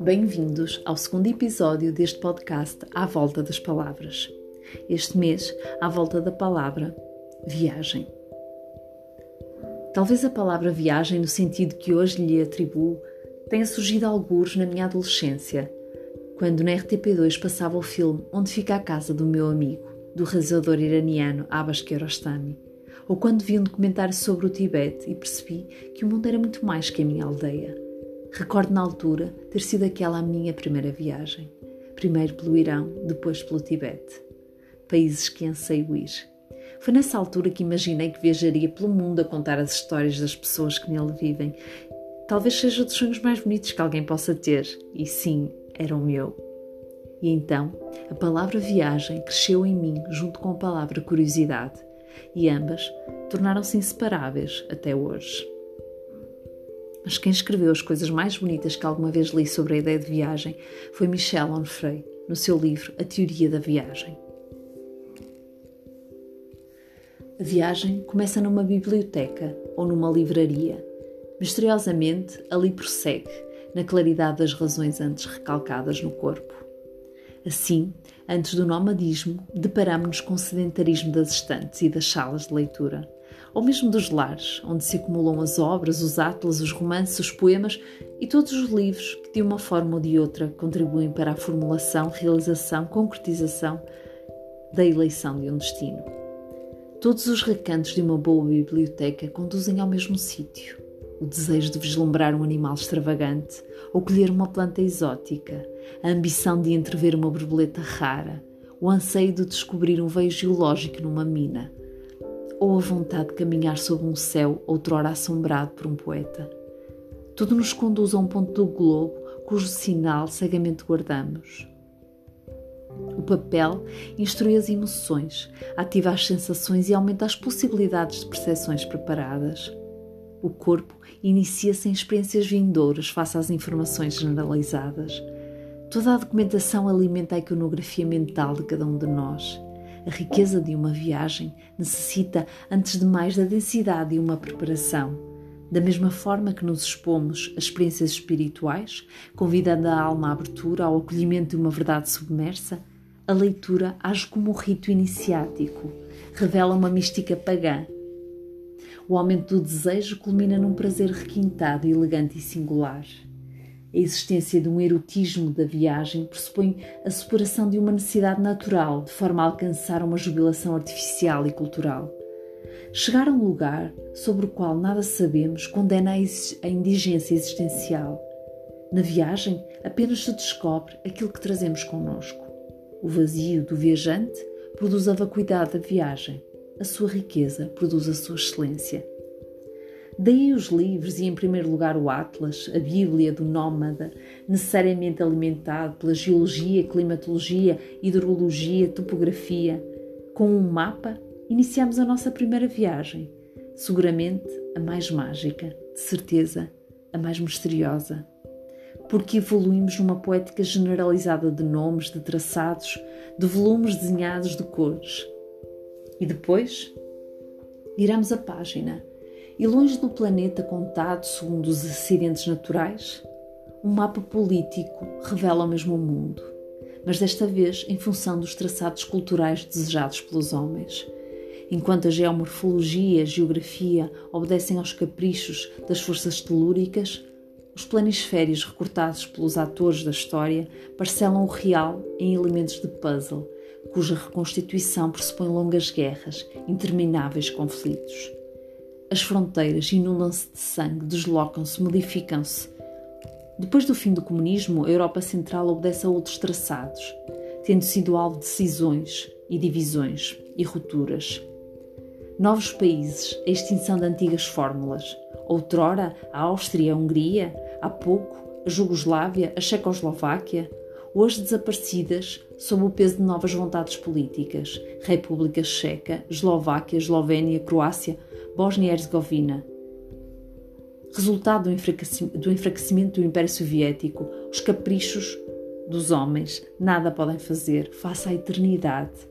Bem-vindos ao segundo episódio deste podcast À Volta das Palavras. Este mês, à volta da palavra viagem. Talvez a palavra viagem, no sentido que hoje lhe atribuo, tenha surgido alguns na minha adolescência, quando na RTP2 passava o filme Onde Fica a Casa do Meu Amigo, do realizador iraniano Abbas Kiarostami, ou quando vi um documentário sobre o Tibete e percebi que o mundo era muito mais que a minha aldeia Recordo na altura ter sido aquela a minha primeira viagem. Primeiro pelo Irão, depois pelo Tibete. Países que anseio ir. Foi nessa altura que imaginei que viajaria pelo mundo a contar as histórias das pessoas que nele vivem. Talvez seja dos sonhos mais bonitos que alguém possa ter. E sim, era o meu. E então, a palavra viagem cresceu em mim junto com a palavra curiosidade. E ambas tornaram-se inseparáveis até hoje. Mas quem escreveu as coisas mais bonitas que alguma vez li sobre a ideia de viagem foi Michel Onfray, no seu livro A Teoria da Viagem. A viagem começa numa biblioteca ou numa livraria. Misteriosamente, ali prossegue, na claridade das razões antes recalcadas no corpo. Assim, antes do nomadismo, deparamos-nos com o sedentarismo das estantes e das salas de leitura ou mesmo dos lares, onde se acumulam as obras, os atlas, os romances, os poemas e todos os livros que, de uma forma ou de outra, contribuem para a formulação, realização, concretização da eleição de um destino. Todos os recantos de uma boa biblioteca conduzem ao mesmo sítio. O desejo de vislumbrar um animal extravagante ou colher uma planta exótica, a ambição de entrever uma borboleta rara, o anseio de descobrir um veio geológico numa mina, ou a vontade de caminhar sob um céu outrora assombrado por um poeta. Tudo nos conduz a um ponto do globo cujo sinal cegamente guardamos. O papel instrui as emoções, ativa as sensações e aumenta as possibilidades de percepções preparadas. O corpo inicia-se em experiências vindouras face às informações generalizadas. Toda a documentação alimenta a iconografia mental de cada um de nós a riqueza de uma viagem necessita, antes de mais, da densidade de uma preparação. Da mesma forma que nos expomos a experiências espirituais, convidando a alma à abertura ao acolhimento de uma verdade submersa, a leitura age como um rito iniciático, revela uma mística pagã. O aumento do desejo culmina num prazer requintado, elegante e singular. A existência de um erotismo da viagem pressupõe a superação de uma necessidade natural, de forma a alcançar uma jubilação artificial e cultural. Chegar a um lugar sobre o qual nada sabemos condena a indigência existencial. Na viagem, apenas se descobre aquilo que trazemos connosco. O vazio do viajante produz a vacuidade da viagem. A sua riqueza produz a sua excelência. Daí os livros e, em primeiro lugar, o Atlas, a Bíblia do Nómada, necessariamente alimentado pela geologia, climatologia, hidrologia, topografia. Com um mapa, iniciamos a nossa primeira viagem, seguramente a mais mágica, de certeza, a mais misteriosa. Porque evoluímos numa poética generalizada de nomes, de traçados, de volumes desenhados de cores. E depois, viramos a página e longe do planeta contado segundo os acidentes naturais, um mapa político revela o mesmo mundo, mas desta vez em função dos traçados culturais desejados pelos homens. Enquanto a geomorfologia e a geografia obedecem aos caprichos das forças telúricas, os planisférios recortados pelos atores da história parcelam o real em elementos de puzzle, cuja reconstituição pressupõe longas guerras, intermináveis conflitos. As fronteiras inundam-se de sangue, deslocam-se, modificam-se. Depois do fim do comunismo, a Europa Central obedece a outros traçados, tendo sido alvo de cisões e divisões e rupturas. Novos países, a extinção de antigas fórmulas. Outrora, a Áustria, a Hungria, há pouco, a Jugoslávia, a Checoslováquia, hoje desaparecidas sob o peso de novas vontades políticas. República Checa, Eslováquia, Eslovénia, Croácia, Bósnia e Herzegovina. Resultado do enfraquecimento, do Império Soviético, os caprichos dos homens nada podem fazer face à eternidade.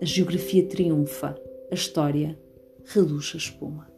A geografia triunfa, a história reduz a espuma.